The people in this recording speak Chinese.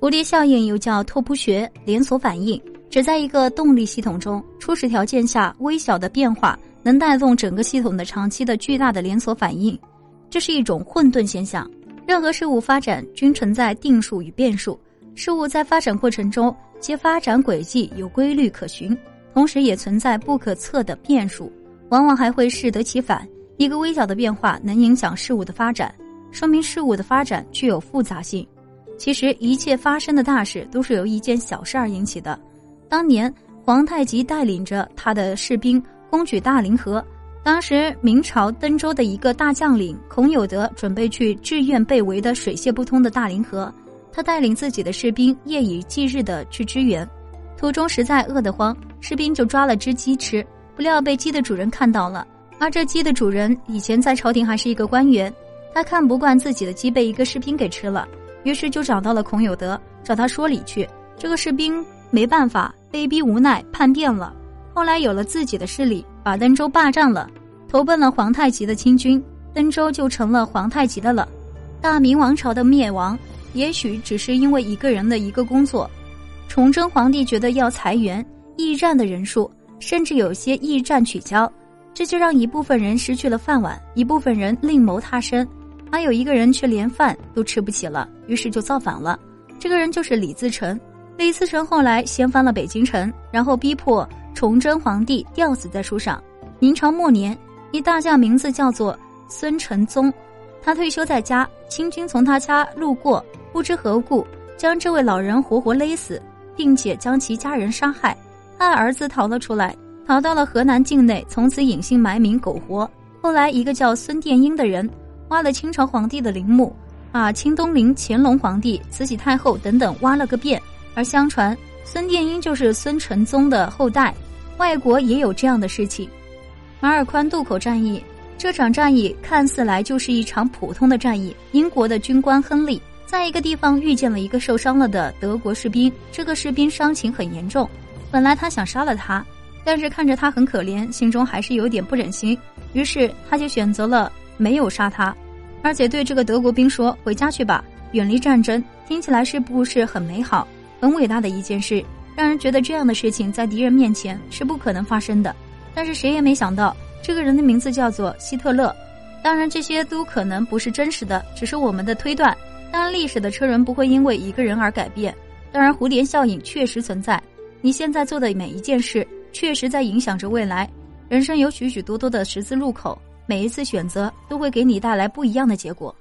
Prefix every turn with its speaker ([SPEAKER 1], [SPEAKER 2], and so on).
[SPEAKER 1] 蝴蝶效应又叫拓扑学连锁反应，指在一个动力系统中初始条件下微小的变化能带动整个系统的长期的巨大的连锁反应。这是一种混沌现象。任何事物发展均存在定数与变数，事物在发展过程中其发展轨迹有规律可循，同时也存在不可测的变数，往往还会适得其反。一个微小的变化能影响事物的发展，说明事物的发展具有复杂性。其实一切发生的大事都是由一件小事儿引起的。当年皇太极带领着他的士兵攻取大凌河，当时明朝登州的一个大将领孔有德准备去志愿被围的水泄不通的大凌河，他带领自己的士兵夜以继日的去支援，途中实在饿得慌，士兵就抓了只鸡吃，不料被鸡的主人看到了，而这鸡的主人以前在朝廷还是一个官员，他看不惯自己的鸡被一个士兵给吃了。于是就找到了孔有德，找他说理去。这个士兵没办法，被逼无奈叛变了。后来有了自己的势力，把登州霸占了，投奔了皇太极的亲军，登州就成了皇太极的了。大明王朝的灭亡，也许只是因为一个人的一个工作。崇祯皇帝觉得要裁员，驿站的人数，甚至有些驿站取消，这就让一部分人失去了饭碗，一部分人另谋他生。还有一个人却连饭都吃不起了，于是就造反了。这个人就是李自成。李自成后来掀翻了北京城，然后逼迫崇祯皇帝吊死在树上。明朝末年，一大将名字叫做孙承宗，他退休在家，清军从他家路过，不知何故将这位老人活活勒死，并且将其家人杀害。他的儿子逃了出来，逃到了河南境内，从此隐姓埋名苟活。后来，一个叫孙殿英的人。挖了清朝皇帝的陵墓，把清东陵乾隆皇帝、慈禧太后等等挖了个遍。而相传孙殿英就是孙承宗的后代。外国也有这样的事情。马尔宽渡口战役，这场战役看似来就是一场普通的战役。英国的军官亨利在一个地方遇见了一个受伤了的德国士兵，这个士兵伤情很严重。本来他想杀了他，但是看着他很可怜，心中还是有点不忍心，于是他就选择了。没有杀他，而且对这个德国兵说：“回家去吧，远离战争。”听起来是不是很美好、很伟大的一件事？让人觉得这样的事情在敌人面前是不可能发生的。但是谁也没想到，这个人的名字叫做希特勒。当然，这些都可能不是真实的，只是我们的推断。当然，历史的车轮不会因为一个人而改变。当然，蝴蝶效应确实存在。你现在做的每一件事，确实在影响着未来。人生有许许多多的十字路口。每一次选择都会给你带来不一样的结果。